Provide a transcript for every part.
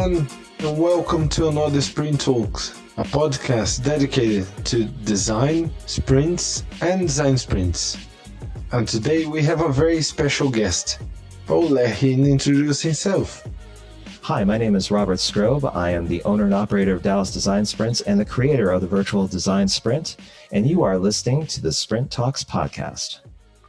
everyone, and welcome to another Sprint Talks, a podcast dedicated to design, sprints, and design sprints. And today we have a very special guest. I'll let him introduce himself. Hi, my name is Robert Skrobe. I am the owner and operator of Dallas Design Sprints and the creator of the virtual design sprint. And you are listening to the Sprint Talks podcast.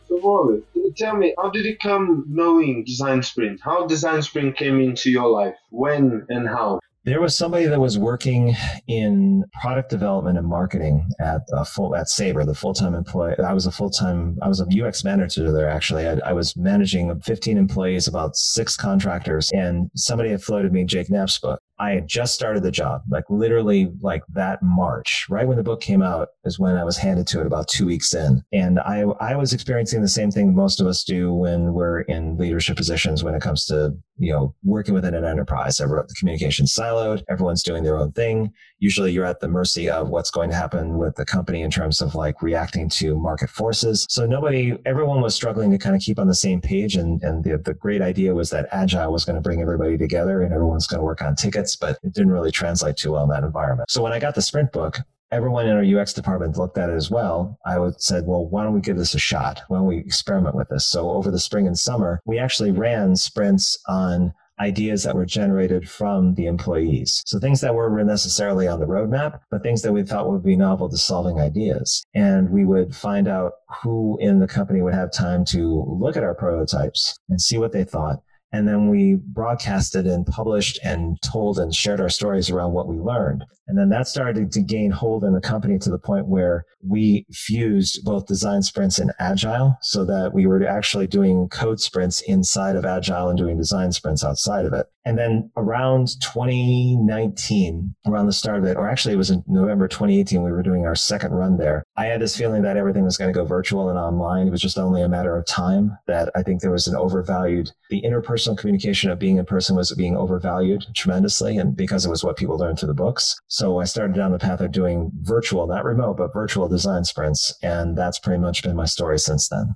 So, Robert, tell me, how did you come knowing Design Sprint? How Design Sprint came into your life? When and how? There was somebody that was working in product development and marketing at full at Sabre, the full time employee. I was a full time. I was a UX manager there. Actually, I, I, was managing 15 employees, about six contractors, and somebody had floated me Jake Knapp's book. I had just started the job, like literally like that March, right when the book came out is when I was handed to it about two weeks in. And I, I was experiencing the same thing most of us do when we're in leadership positions when it comes to, you know, working within an enterprise. The communication siloed. Everyone's doing their own thing usually you're at the mercy of what's going to happen with the company in terms of like reacting to market forces. So nobody, everyone was struggling to kind of keep on the same page. And, and the, the great idea was that agile was going to bring everybody together and everyone's going to work on tickets, but it didn't really translate too well in that environment. So when I got the sprint book, everyone in our UX department looked at it as well. I would said, well, why don't we give this a shot? Why don't we experiment with this? So over the spring and summer, we actually ran sprints on ideas that were generated from the employees. So things that weren't necessarily on the roadmap, but things that we thought would be novel to solving ideas. And we would find out who in the company would have time to look at our prototypes and see what they thought and then we broadcasted and published and told and shared our stories around what we learned. And then that started to gain hold in the company to the point where we fused both design sprints and agile so that we were actually doing code sprints inside of agile and doing design sprints outside of it. And then around 2019, around the start of it, or actually it was in November 2018, we were doing our second run there. I had this feeling that everything was going to go virtual and online. It was just only a matter of time that I think there was an overvalued, the interpersonal communication of being in person was being overvalued tremendously. And because it was what people learned through the books. So I started down the path of doing virtual, not remote, but virtual design sprints. And that's pretty much been my story since then.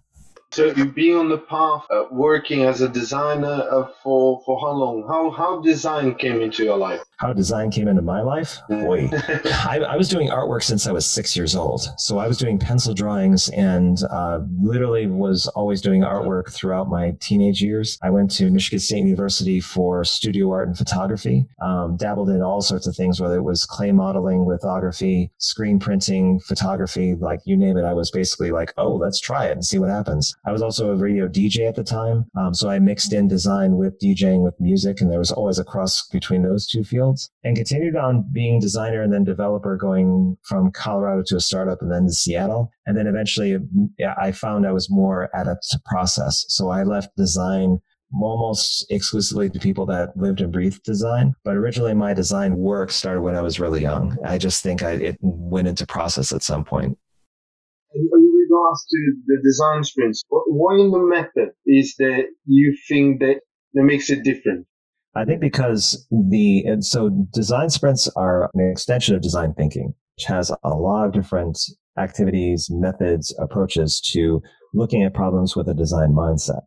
So you've been on the path uh, working as a designer uh, for for how long? How how design came into your life? how design came into my life? Boy, I, I, was doing artwork since I was six years old. So I was doing pencil drawings and uh, literally was always doing artwork throughout my teenage years. I went to Michigan State University for studio art and photography, um, dabbled in all sorts of things, whether it was clay modeling, lithography, screen printing, photography, like you name it. I was basically like, oh, let's try it and see what happens. I was also a radio DJ at the time. Um, so I mixed in design with DJing with music, and there was always a cross between those two fields and continued on being designer and then developer going from Colorado to a startup and then to Seattle. And then eventually I found I was more adept to process. So I left design almost exclusively to people that lived and breathed design. But originally my design work started when I was really young. I just think I, it went into process at some point. In regards to the design sprints, what in the method is that you think that that makes it different? I think because the, so design sprints are an extension of design thinking, which has a lot of different activities, methods, approaches to looking at problems with a design mindset.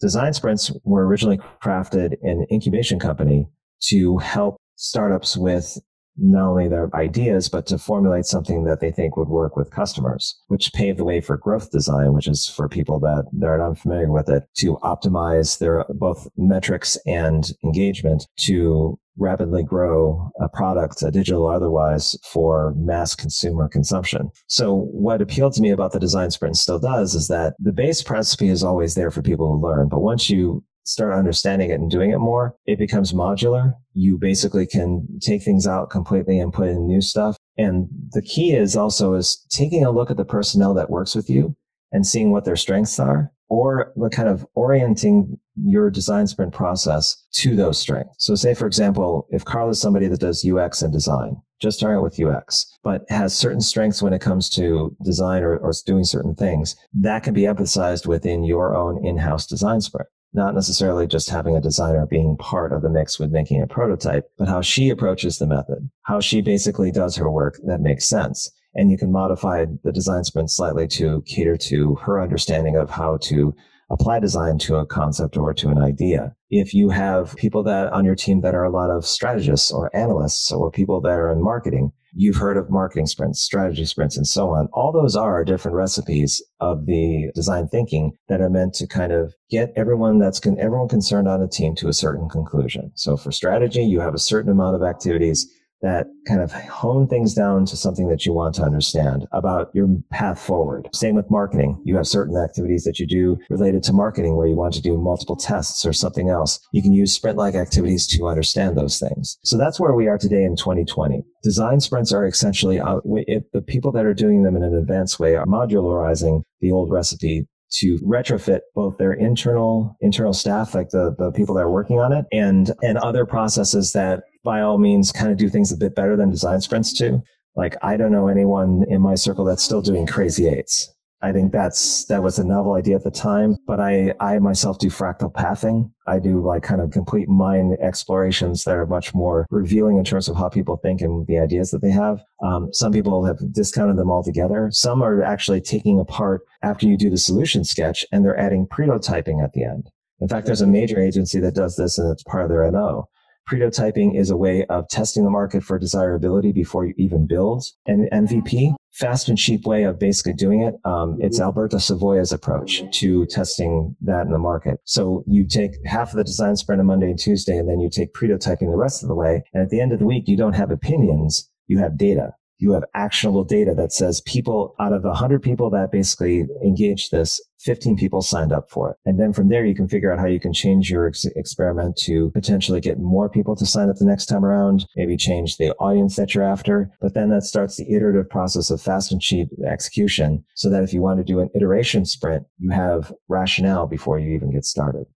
Design sprints were originally crafted in an incubation company to help startups with not only their ideas, but to formulate something that they think would work with customers, which paved the way for growth design, which is for people that are unfamiliar with it, to optimize their both metrics and engagement to rapidly grow a product, a digital or otherwise, for mass consumer consumption. So what appealed to me about the design sprint still does is that the base recipe is always there for people to learn. But once you start understanding it and doing it more, it becomes modular. You basically can take things out completely and put in new stuff. And the key is also is taking a look at the personnel that works with you and seeing what their strengths are or kind of orienting your design sprint process to those strengths. So say, for example, if Carl is somebody that does UX and design, just starting with UX, but has certain strengths when it comes to design or, or doing certain things, that can be emphasized within your own in-house design sprint not necessarily just having a designer being part of the mix with making a prototype, but how she approaches the method, how she basically does her work that makes sense. And you can modify the design sprint slightly to cater to her understanding of how to apply design to a concept or to an idea. If you have people that on your team that are a lot of strategists or analysts or people that are in marketing, you've heard of marketing sprints, strategy sprints, and so on. All those are different recipes of the design thinking that are meant to kind of get everyone that's con- everyone concerned on a team to a certain conclusion. So for strategy, you have a certain amount of activities that kind of hone things down to something that you want to understand about your path forward. Same with marketing. You have certain activities that you do related to marketing where you want to do multiple tests or something else. You can use sprint like activities to understand those things. So that's where we are today in 2020. Design sprints are essentially, uh, the people that are doing them in an advanced way are modularizing the old recipe to retrofit both their internal internal staff, like the the people that are working on it, and and other processes that by all means kind of do things a bit better than design sprints do. Like I don't know anyone in my circle that's still doing crazy eights. I think that's that was a novel idea at the time, but I I myself do fractal pathing. I do like kind of complete mind explorations that are much more revealing in terms of how people think and the ideas that they have. Um, some people have discounted them altogether. Some are actually taking apart after you do the solution sketch and they're adding prototyping at the end. In fact, there's a major agency that does this and it's part of their MO. Prototyping is a way of testing the market for desirability before you even build an MVP. Fast and cheap way of basically doing it. Um, it's mm-hmm. Alberto Savoia's approach to testing that in the market. So you take half of the design sprint on Monday and Tuesday, and then you take prototyping the rest of the way. And at the end of the week, you don't have opinions. You have data you have actionable data that says people out of 100 people that basically engaged this 15 people signed up for it. And then from there you can figure out how you can change your ex- experiment to potentially get more people to sign up the next time around maybe change the audience that you're after. But then that starts the iterative process of fast and cheap execution so that if you want to do an iteration sprint you have rationale before you even get started.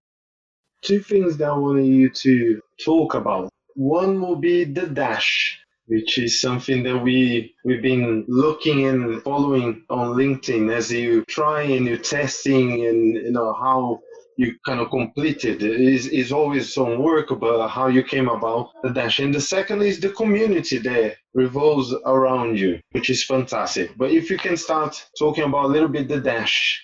Two things that i wanted you to talk about. One will be the dash which is something that we we've been looking and following on LinkedIn as you try and you're testing and you know how you kind of completed is is always some work about how you came about the dash. And the second is the community there revolves around you which is fantastic. But if you can start talking about a little bit the dash.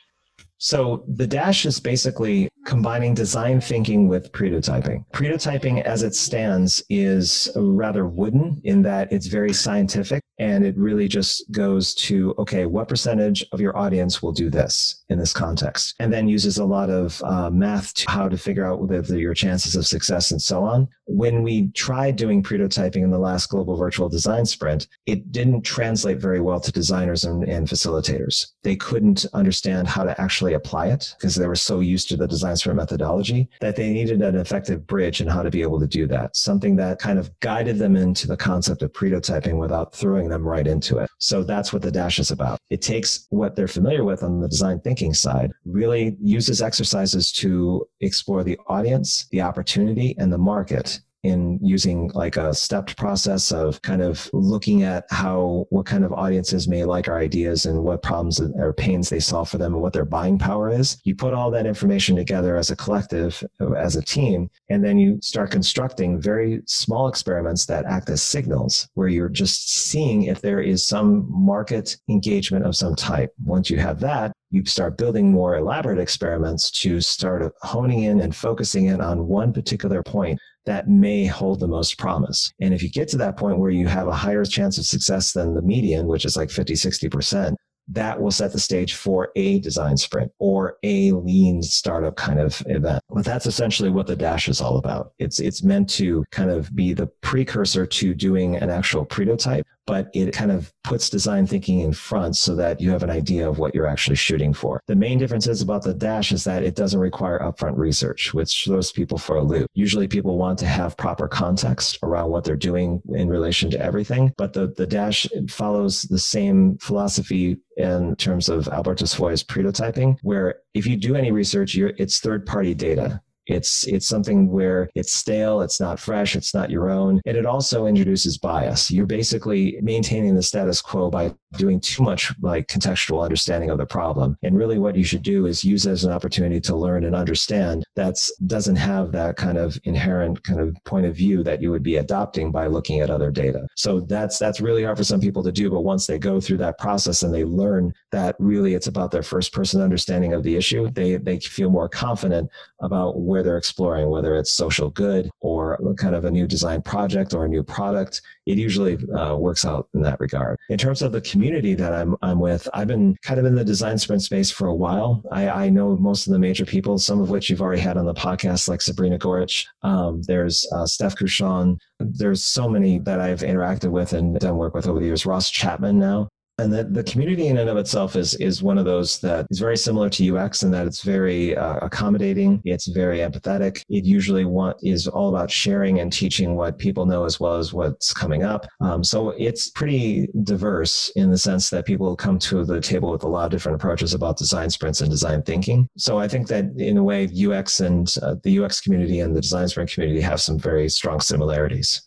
So the dash is basically combining design thinking with prototyping. Prototyping as it stands is rather wooden in that it's very scientific and it really just goes to, okay, what percentage of your audience will do this in this context? And then uses a lot of uh, math to how to figure out the, your chances of success and so on. When we tried doing prototyping in the last global virtual design sprint, it didn't translate very well to designers and, and facilitators. They couldn't understand how to actually apply it because they were so used to the design transfer methodology that they needed an effective bridge and how to be able to do that. Something that kind of guided them into the concept of prototyping without throwing them right into it. So that's what the dash is about. It takes what they're familiar with on the design thinking side, really uses exercises to explore the audience, the opportunity, and the market in using like a stepped process of kind of looking at how what kind of audiences may like our ideas and what problems or pains they solve for them and what their buying power is. You put all that information together as a collective, as a team, and then you start constructing very small experiments that act as signals where you're just seeing if there is some market engagement of some type. Once you have that, you start building more elaborate experiments to start honing in and focusing in on one particular point that may hold the most promise. And if you get to that point where you have a higher chance of success than the median, which is like 50, 60%, that will set the stage for a design sprint or a lean startup kind of event. But that's essentially what the dash is all about. It's it's meant to kind of be the precursor to doing an actual prototype, but it kind of puts design thinking in front so that you have an idea of what you're actually shooting for. The main difference is about the dash is that it doesn't require upfront research, which throws people for a loop. Usually people want to have proper context around what they're doing in relation to everything, but the, the dash follows the same philosophy in terms of Alberto Savoia's prototyping, where if you do any research, it's third party data It's it's something where it's stale, it's not fresh, it's not your own, and it also introduces bias. You're basically maintaining the status quo by doing too much like contextual understanding of the problem. And really what you should do is use it as an opportunity to learn and understand that doesn't have that kind of inherent kind of point of view that you would be adopting by looking at other data. So that's that's really hard for some people to do, but once they go through that process and they learn that really it's about their first person understanding of the issue, they they feel more confident about where they're exploring, whether it's social good or kind of a new design project or a new product. It usually uh, works out in that regard. In terms of the community that I'm I'm with, I've been kind of in the design sprint space for a while. I, I know most of the major people, some of which you've already had on the podcast, like Sabrina Gorich. Um, there's uh, Steph Cruchon. There's so many that I've interacted with and done work with over the years. Ross Chapman now, and the, the community in and of itself is is one of those that is very similar to UX in that it's very uh, accommodating. It's very empathetic. It usually want is all about sharing and teaching what people know as well as what's coming up. Um, so it's pretty diverse in the sense that people come to the table with a lot of different approaches about design sprints and design thinking. So I think that in a way, UX and uh, the UX community and the design sprint community have some very strong similarities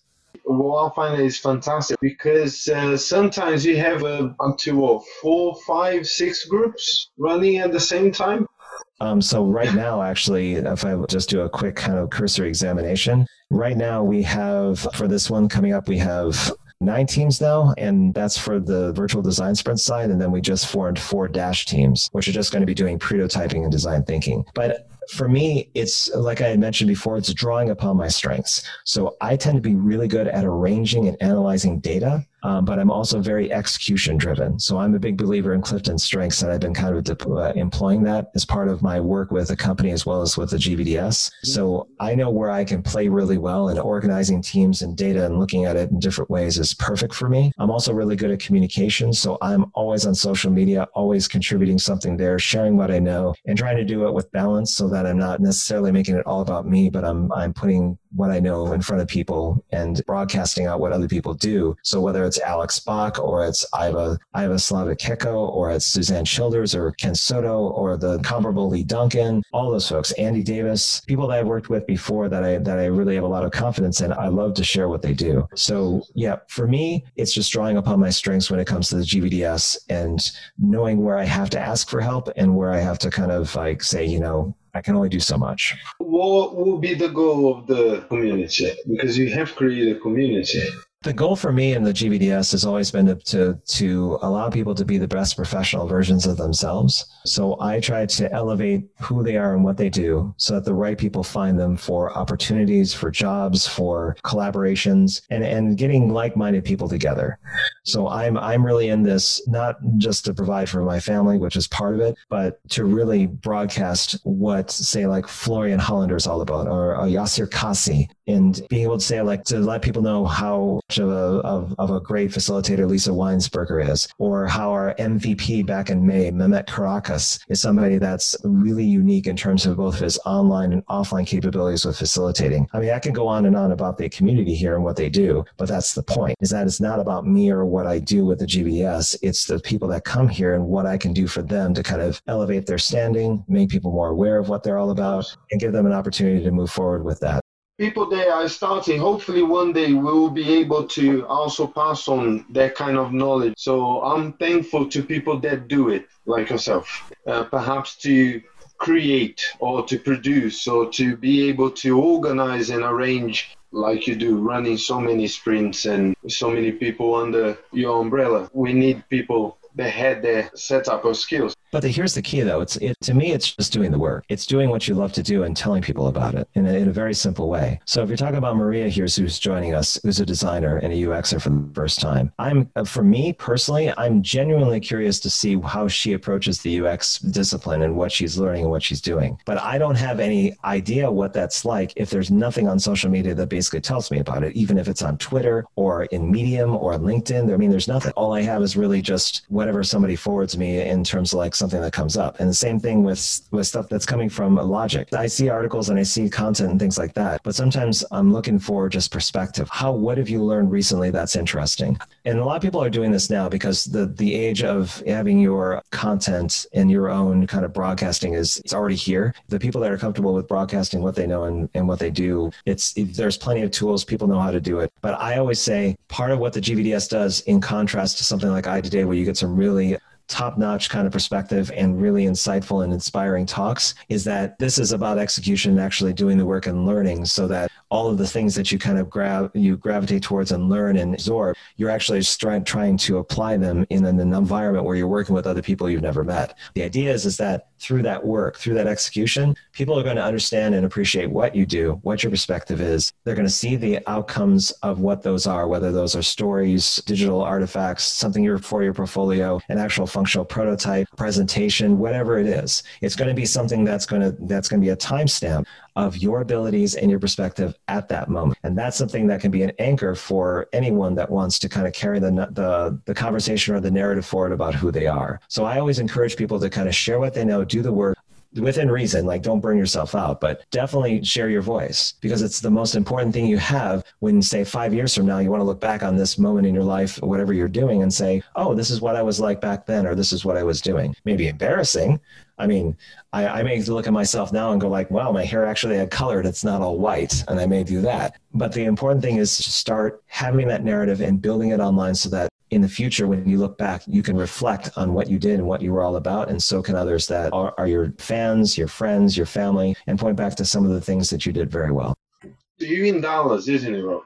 what I find is fantastic because uh, sometimes you have uh, up to what, four, five, six groups running at the same time. Um, so right now, actually, if I just do a quick kind of cursory examination, right now we have for this one coming up, we have nine teams now, and that's for the virtual design sprint side. And then we just formed four dash teams, which are just going to be doing prototyping and design thinking. But for me, it's like I had mentioned before, it's drawing upon my strengths. So I tend to be really good at arranging and analyzing data um, but I'm also very execution driven. So I'm a big believer in Clifton's strengths, and I've been kind of de- uh, employing that as part of my work with the company as well as with the GVDS. So I know where I can play really well, and organizing teams and data and looking at it in different ways is perfect for me. I'm also really good at communication, so I'm always on social media, always contributing something there, sharing what I know, and trying to do it with balance so that I'm not necessarily making it all about me, but I'm I'm putting what I know in front of people and broadcasting out what other people do. So whether it's Alex Bach or it's Iva, Iva Slavik or it's Suzanne Childers or Ken Soto or the comparable Lee Duncan, all those folks, Andy Davis, people that I've worked with before that I, that I really have a lot of confidence in. I love to share what they do. So yeah, for me, it's just drawing upon my strengths when it comes to the GVDS and knowing where I have to ask for help and where I have to kind of like say, you know, I can only do so much. What will be the goal of the community? Because you have created a community the goal for me in the GVDS has always been to, to, to allow people to be the best professional versions of themselves. So I try to elevate who they are and what they do so that the right people find them for opportunities, for jobs, for collaborations, and, and getting like-minded people together. So I'm I'm really in this not just to provide for my family, which is part of it, but to really broadcast what say like Florian Hollander is all about, or, or Yasir Kasi, and being able to say like to let people know how much of a of, of a great facilitator Lisa Weinsberger is, or how our MVP back in May, Mehmet Karakas, is somebody that's really unique in terms of both his online and offline capabilities with facilitating. I mean, I can go on and on about the community here and what they do, but that's the point: is that it's not about me or what I do with the GBS. It's the people that come here and what I can do for them to kind of elevate their standing, make people more aware of what they're all about, and give them an opportunity to move forward with that people that are starting hopefully one day we will be able to also pass on that kind of knowledge so i'm thankful to people that do it like yourself uh, perhaps to create or to produce or to be able to organize and arrange like you do, running so many sprints and so many people under your umbrella. We need people that had the setup of skills. But the, here's the key, though. It's it, to me, it's just doing the work. It's doing what you love to do and telling people about it in a, in a very simple way. So if you're talking about Maria here, who's joining us, who's a designer and a UXer for the first time, I'm uh, for me personally, I'm genuinely curious to see how she approaches the UX discipline and what she's learning and what she's doing. But I don't have any idea what that's like if there's nothing on social media that basically tells me about it, even if it's on Twitter or in Medium or LinkedIn. I mean, there's nothing. All I have is really just whatever somebody forwards me in terms of like something that comes up. And the same thing with with stuff that's coming from logic. I see articles and I see content and things like that, but sometimes I'm looking for just perspective. How what have you learned recently that's interesting? And a lot of people are doing this now because the the age of having your content in your own kind of broadcasting is it's already here. The people that are comfortable with broadcasting what they know and, and what they do, it's there's plenty of tools. People know how to do it. But I always say part of what the GVDS does in contrast to something like I Today, where you get some really top notch kind of perspective and really insightful and inspiring talks is that this is about execution and actually doing the work and learning so that all of the things that you kind of grab you gravitate towards and learn and absorb you're actually trying trying to apply them in an environment where you're working with other people you've never met. The idea is is that through that work through that execution people are going to understand and appreciate what you do what your perspective is they're going to see the outcomes of what those are whether those are stories digital artifacts something for your portfolio an actual functional prototype, presentation, whatever it is. It's going to be something that's going to that's going to be a timestamp of your abilities and your perspective at that moment. And that's something that can be an anchor for anyone that wants to kind of carry the the the conversation or the narrative forward about who they are. So I always encourage people to kind of share what they know, do the work, within reason like don't burn yourself out but definitely share your voice because it's the most important thing you have when say five years from now you want to look back on this moment in your life whatever you're doing and say oh this is what i was like back then or this is what i was doing maybe embarrassing I mean, I, I, may look at myself now and go like, wow, my hair actually had color. It's not all white. And I may do that. But the important thing is to start having that narrative and building it online so that in the future, when you look back, you can reflect on what you did and what you were all about. And so can others that are, are your fans, your friends, your family, and point back to some of the things that you did very well. You in Dallas, isn't it, Rob?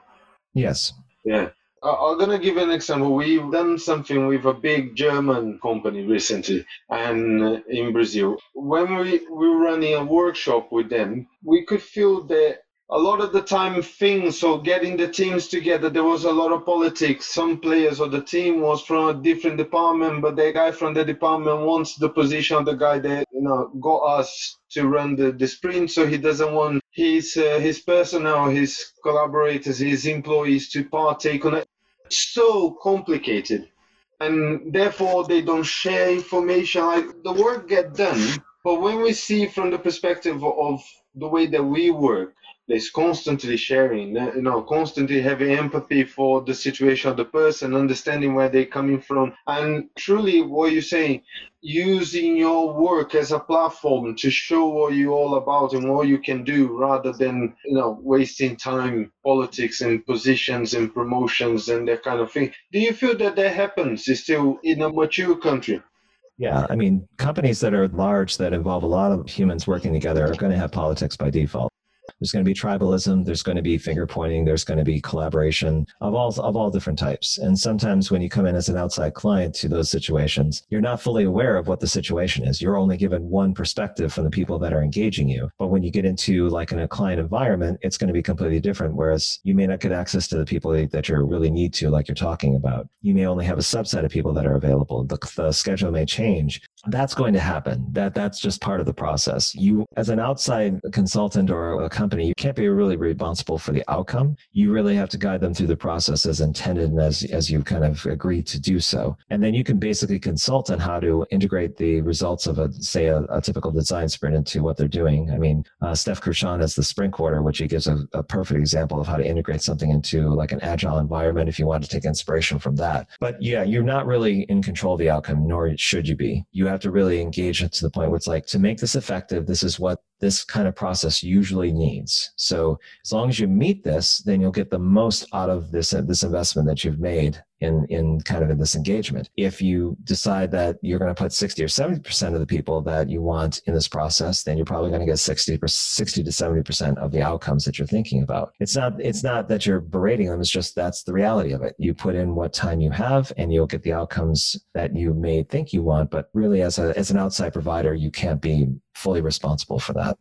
Yes. Yeah. I'm gonna give an example. We've done something with a big German company recently, and uh, in Brazil. When we, we were running a workshop with them, we could feel that a lot of the time things so getting the teams together there was a lot of politics. Some players of the team was from a different department but the guy from the department wants the position of the guy that you know got us to run the, the sprint so he doesn't want his uh, his personnel his collaborators his employees to partake on it. So complicated. And therefore they don't share information. Like the work get done but when we see from the perspective of the way that we work there's constantly sharing, you know, constantly having empathy for the situation of the person, understanding where they're coming from, and truly what you're saying, using your work as a platform to show what you're all about and what you can do, rather than you know wasting time, politics and positions and promotions and that kind of thing. Do you feel that that happens still in a mature country? Yeah, I mean, companies that are large that involve a lot of humans working together are going to have politics by default. There's going to be tribalism. There's going to be finger pointing. There's going to be collaboration of all of all different types. And sometimes when you come in as an outside client to those situations, you're not fully aware of what the situation is. You're only given one perspective from the people that are engaging you. But when you get into like in a client environment, it's going to be completely different. Whereas you may not get access to the people that you really need to, like you're talking about. You may only have a subset of people that are available. The, the schedule may change that's going to happen. That that's just part of the process. You as an outside consultant or a company you can't be really responsible for the outcome. You really have to guide them through the process as intended and as as you kind of agreed to do so. And then you can basically consult on how to integrate the results of a say a, a typical design sprint into what they're doing. I mean uh, steph Cruchon has the sprint quarter which he gives a, a perfect example of how to integrate something into like an agile environment if you want to take inspiration from that. But yeah you're not really in control of the outcome nor should you be. You have to really engage it to the point where it's like to make this effective this is what this kind of process usually needs. So as long as you meet this then you'll get the most out of this this investment that you've made in in kind of in this engagement. If you decide that you're going to put 60 or 70 percent of the people that you want in this process, then you're probably going to get 60 60 to 70 percent of the outcomes that you're thinking about. It's not it's not that you're berating them. It's just that's the reality of it. You put in what time you have, and you'll get the outcomes that you may think you want. But really, as a as an outside provider, you can't be fully responsible for that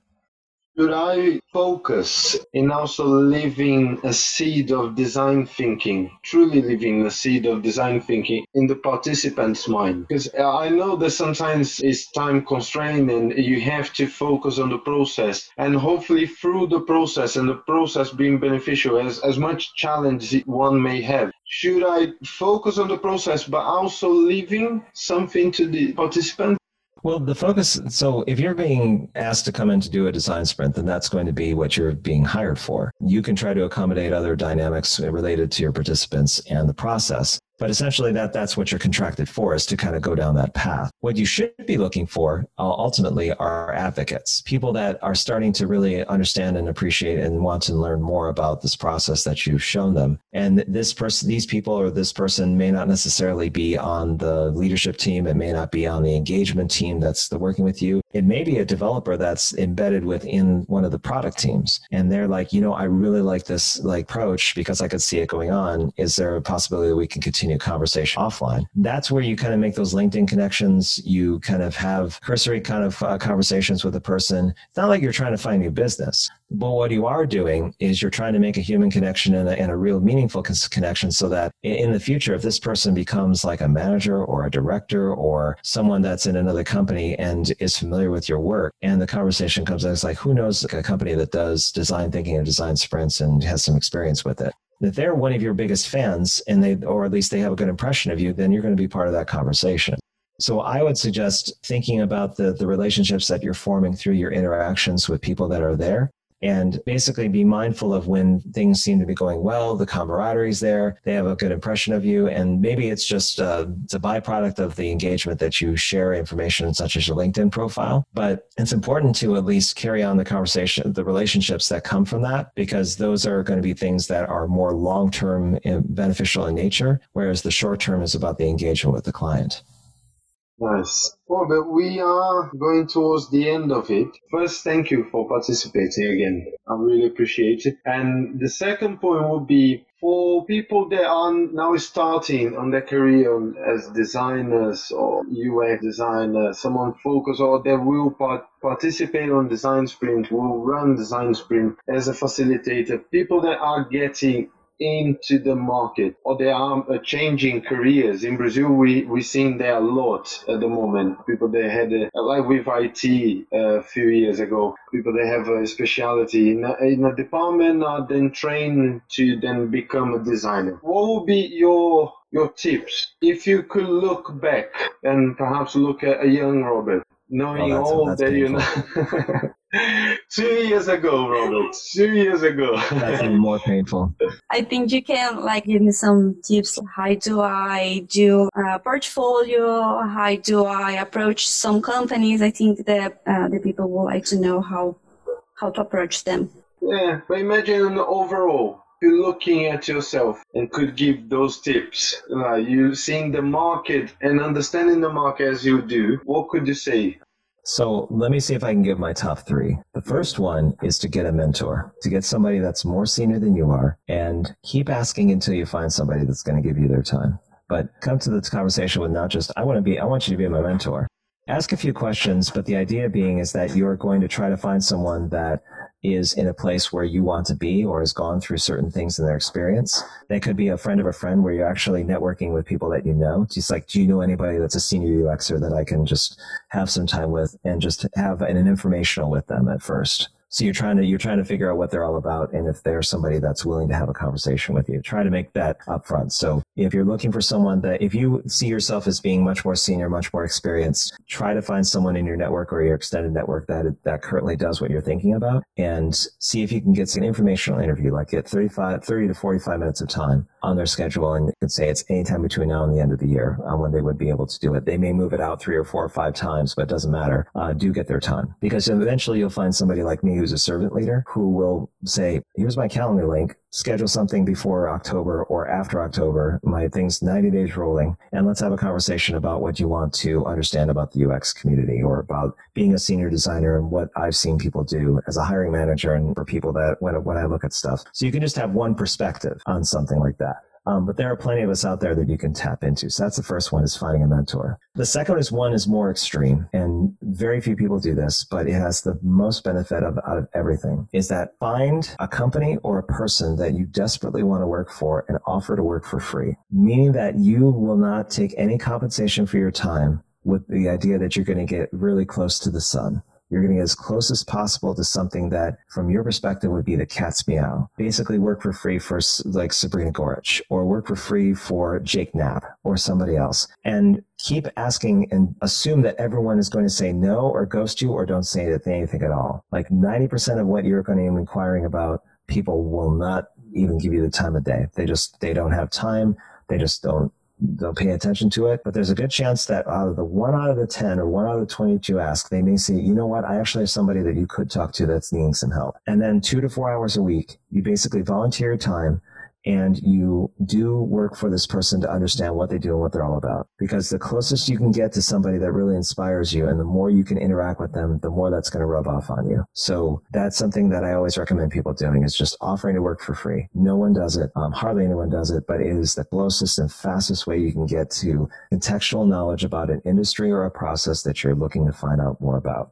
should I focus in also living a seed of design thinking, truly living a seed of design thinking in the participant's mind? Because uh, I know that sometimes it's time constrained and you have to focus on the process and hopefully through the process and the process being beneficial as, as much challenge one may have. Should I focus on the process but also leaving something to the participant Well, the focus, so if you're being asked to come in to do a design sprint, then that's going to be what you're being hired for. You can try to accommodate other dynamics related to your participants and the process. But essentially, that that's what you're contracted for is to kind of go down that path. What you should be looking for uh, ultimately are advocates, people that are starting to really understand and appreciate and want to learn more about this process that you've shown them. And this person, these people, or this person may not necessarily be on the leadership team. It may not be on the engagement team that's working with you. It may be a developer that's embedded within one of the product teams, and they're like, you know, I really like this like approach because I could see it going on. Is there a possibility that we can continue? Continue conversation offline. That's where you kind of make those LinkedIn connections. You kind of have cursory kind of uh, conversations with a person. It's not like you're trying to find new business, but what you are doing is you're trying to make a human connection and a, and a real meaningful connection so that in the future, if this person becomes like a manager or a director or someone that's in another company and is familiar with your work and the conversation comes up, it's like, who knows a company that does design thinking and design sprints and has some experience with it if they're one of your biggest fans and they or at least they have a good impression of you then you're going to be part of that conversation. So i would suggest thinking about the the relationships that you're forming through your interactions with people that are there and basically be mindful of when things seem to be going well, the camaraderie's there, they have a good impression of you, and maybe it's just uh, it's a byproduct of the engagement that you share information such as your LinkedIn profile. But it's important to at least carry on the conversation, the relationships that come from that, because those are going to be things that are more long term beneficial in nature, whereas the short term is about the engagement with the client. Nice. Well, but we are going towards the end of it. First, thank you for participating again. I really appreciate it. And the second point would be for people that are now starting on their career as designers or UX designers, someone focus or that will part, participate on design sprint, will run design sprint as a facilitator, people that are getting into the market or they are uh, changing careers. In Brazil, we, we're seeing there a lot at the moment. People that had, a, like with IT uh, a few years ago, people that have a specialty in a, in a department are then trained to then become a designer. What would be your your tips if you could look back and perhaps look at a young Robert, knowing oh, all that you know? Two years ago, Robert. Two years ago. That's even more painful. I think you can like give me some tips. How do I do a portfolio? How do I approach some companies? I think that uh, the people would like to know how how to approach them. Yeah, but imagine overall you're looking at yourself and could give those tips. Like you seeing the market and understanding the market as you do, what could you say? So let me see if I can give my top three. The first one is to get a mentor, to get somebody that's more senior than you are, and keep asking until you find somebody that's going to give you their time. But come to this conversation with not just, I want to be, I want you to be my mentor. Ask a few questions, but the idea being is that you're going to try to find someone that is in a place where you want to be or has gone through certain things in their experience. They could be a friend of a friend where you're actually networking with people that you know. Just like, do you know anybody that's a senior UXer that I can just have some time with and just have an, an informational with them at first? So you're trying to you're trying to figure out what they're all about and if they're somebody that's willing to have a conversation with you. Try to make that upfront. So if you're looking for someone that if you see yourself as being much more senior, much more experienced, try to find someone in your network or your extended network that that currently does what you're thinking about and see if you can get an informational interview, like get 35, 30 to 45 minutes of time on their schedule and you can say it's anytime between now and the end of the year uh, when they would be able to do it. They may move it out three or four or five times, but it doesn't matter. Uh, do get their time because eventually you'll find somebody like me who's a servant leader who will say, here's my calendar link, schedule something before October or after October. My thing's 90 days rolling. And let's have a conversation about what you want to understand about the UX community or about being a senior designer and what I've seen people do as a hiring manager and for people that when, when I look at stuff. So you can just have one perspective on something like that. Um, but there are plenty of us out there that you can tap into. So that's the first one is finding a mentor. The second is one is more extreme and very few people do this, but it has the most benefit of, out of everything is that find a company or a person that you desperately want to work for and offer to work for free, meaning that you will not take any compensation for your time with the idea that you're going to get really close to the sun You're going to get as close as possible to something that, from your perspective, would be the cat's meow. Basically, work for free for like Sabrina Goresh, or work for free for Jake Knapp, or somebody else. And keep asking and assume that everyone is going to say no or ghost you or don't say anything at all. Like 90% of what you're going to be inquiring about, people will not even give you the time of day. They just, they don't have time. They just don't they'll pay attention to it. But there's a good chance that out of the one out of the 10 or one out of the 20 that you ask, they may say, you know what? I actually have somebody that you could talk to that's needing some help. And then two to four hours a week, you basically volunteer your time and you do work for this person to understand what they do and what they're all about. Because the closest you can get to somebody that really inspires you and the more you can interact with them, the more that's going to rub off on you. So that's something that I always recommend people doing is just offering to work for free. No one does it. Um, hardly anyone does it, but it is the closest and fastest way you can get to contextual knowledge about an industry or a process that you're looking to find out more about.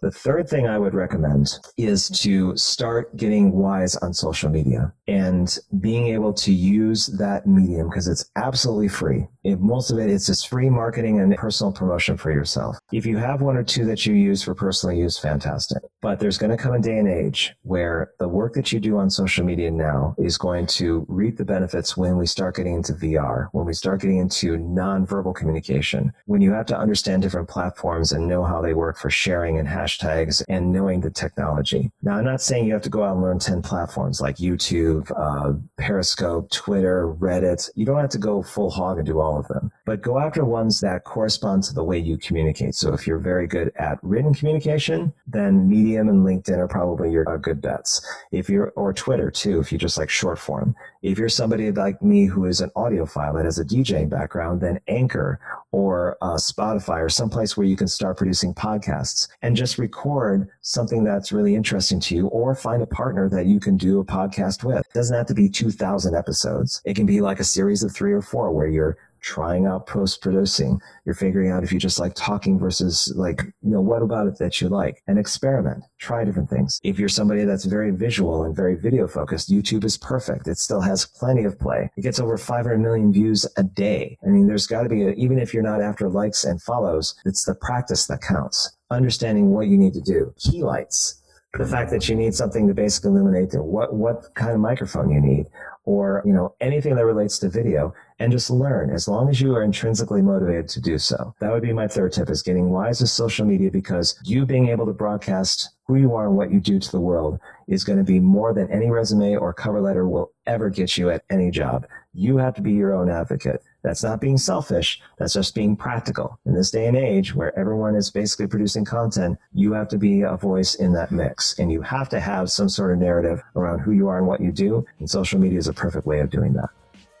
The third thing I would recommend is to start getting wise on social media and being able to use that medium because it's absolutely free. Most of it is just free marketing and personal promotion for yourself. If you have one or two that you use for personal use, fantastic. But there's going to come a day and age where the work that you do on social media now is going to reap the benefits when we start getting into VR, when we start getting into nonverbal communication, when you have to understand different platforms and know how they work for sharing and hashtags and knowing the technology. Now, I'm not saying you have to go out and learn 10 platforms like YouTube, uh, Periscope, Twitter, Reddit. You don't have to go full hog and do all of them, but go after ones that correspond to the way you communicate. So if you're very good at written communication, then Medium and LinkedIn are probably your uh, good bets. If you're, or Twitter too, if you just like short form. If you're somebody like me who is an audiophile that has a DJ background, then Anchor or uh, Spotify or someplace where you can start producing podcasts and just record something that's really interesting to you or find a partner that you can do a podcast with. It doesn't have to be 2000 episodes. It can be like a series of three or four where you're trying out post producing. You're figuring out if you just like talking versus like, you know, what about it that you like and experiment, try different things. If you're somebody that's very visual and very video focused, YouTube is perfect. It still has plenty of play. It gets over 500 million views a day. I mean, there's got to be, a, even if you're not after likes and follows, it's the practice that counts. Understanding what you need to do. Key lights the fact that you need something to basically illuminate what what kind of microphone you need or you know anything that relates to video and just learn as long as you are intrinsically motivated to do so that would be my third tip is getting wise with social media because you being able to broadcast who you are and what you do to the world is going to be more than any resume or cover letter will ever get you at any job you have to be your own advocate that's not being selfish. That's just being practical. In this day and age where everyone is basically producing content, you have to be a voice in that mix and you have to have some sort of narrative around who you are and what you do. And social media is a perfect way of doing that.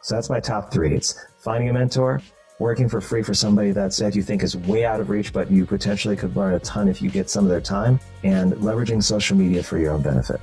So that's my top three. It's finding a mentor, working for free for somebody that you think is way out of reach, but you potentially could learn a ton if you get some of their time, and leveraging social media for your own benefit.